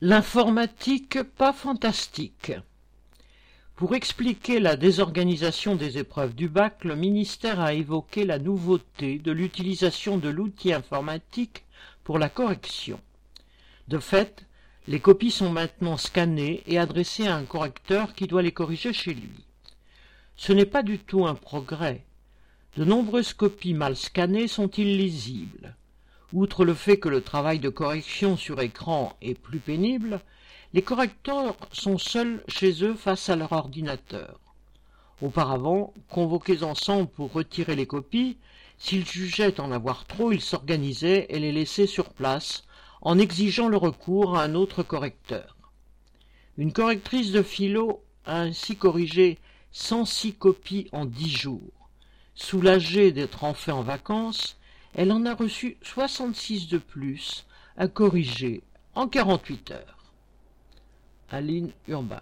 L'informatique pas fantastique. Pour expliquer la désorganisation des épreuves du bac, le ministère a évoqué la nouveauté de l'utilisation de l'outil informatique pour la correction. De fait, les copies sont maintenant scannées et adressées à un correcteur qui doit les corriger chez lui. Ce n'est pas du tout un progrès. De nombreuses copies mal scannées sont illisibles. Outre le fait que le travail de correction sur écran est plus pénible, les correcteurs sont seuls chez eux face à leur ordinateur. Auparavant, convoqués ensemble pour retirer les copies, s'ils jugeaient en avoir trop, ils s'organisaient et les laissaient sur place, en exigeant le recours à un autre correcteur. Une correctrice de philo a ainsi corrigé cent six copies en dix jours. Soulagée d'être enfin en vacances, elle en a reçu soixante-six de plus à corriger en quarante-huit heures. Aline Urbain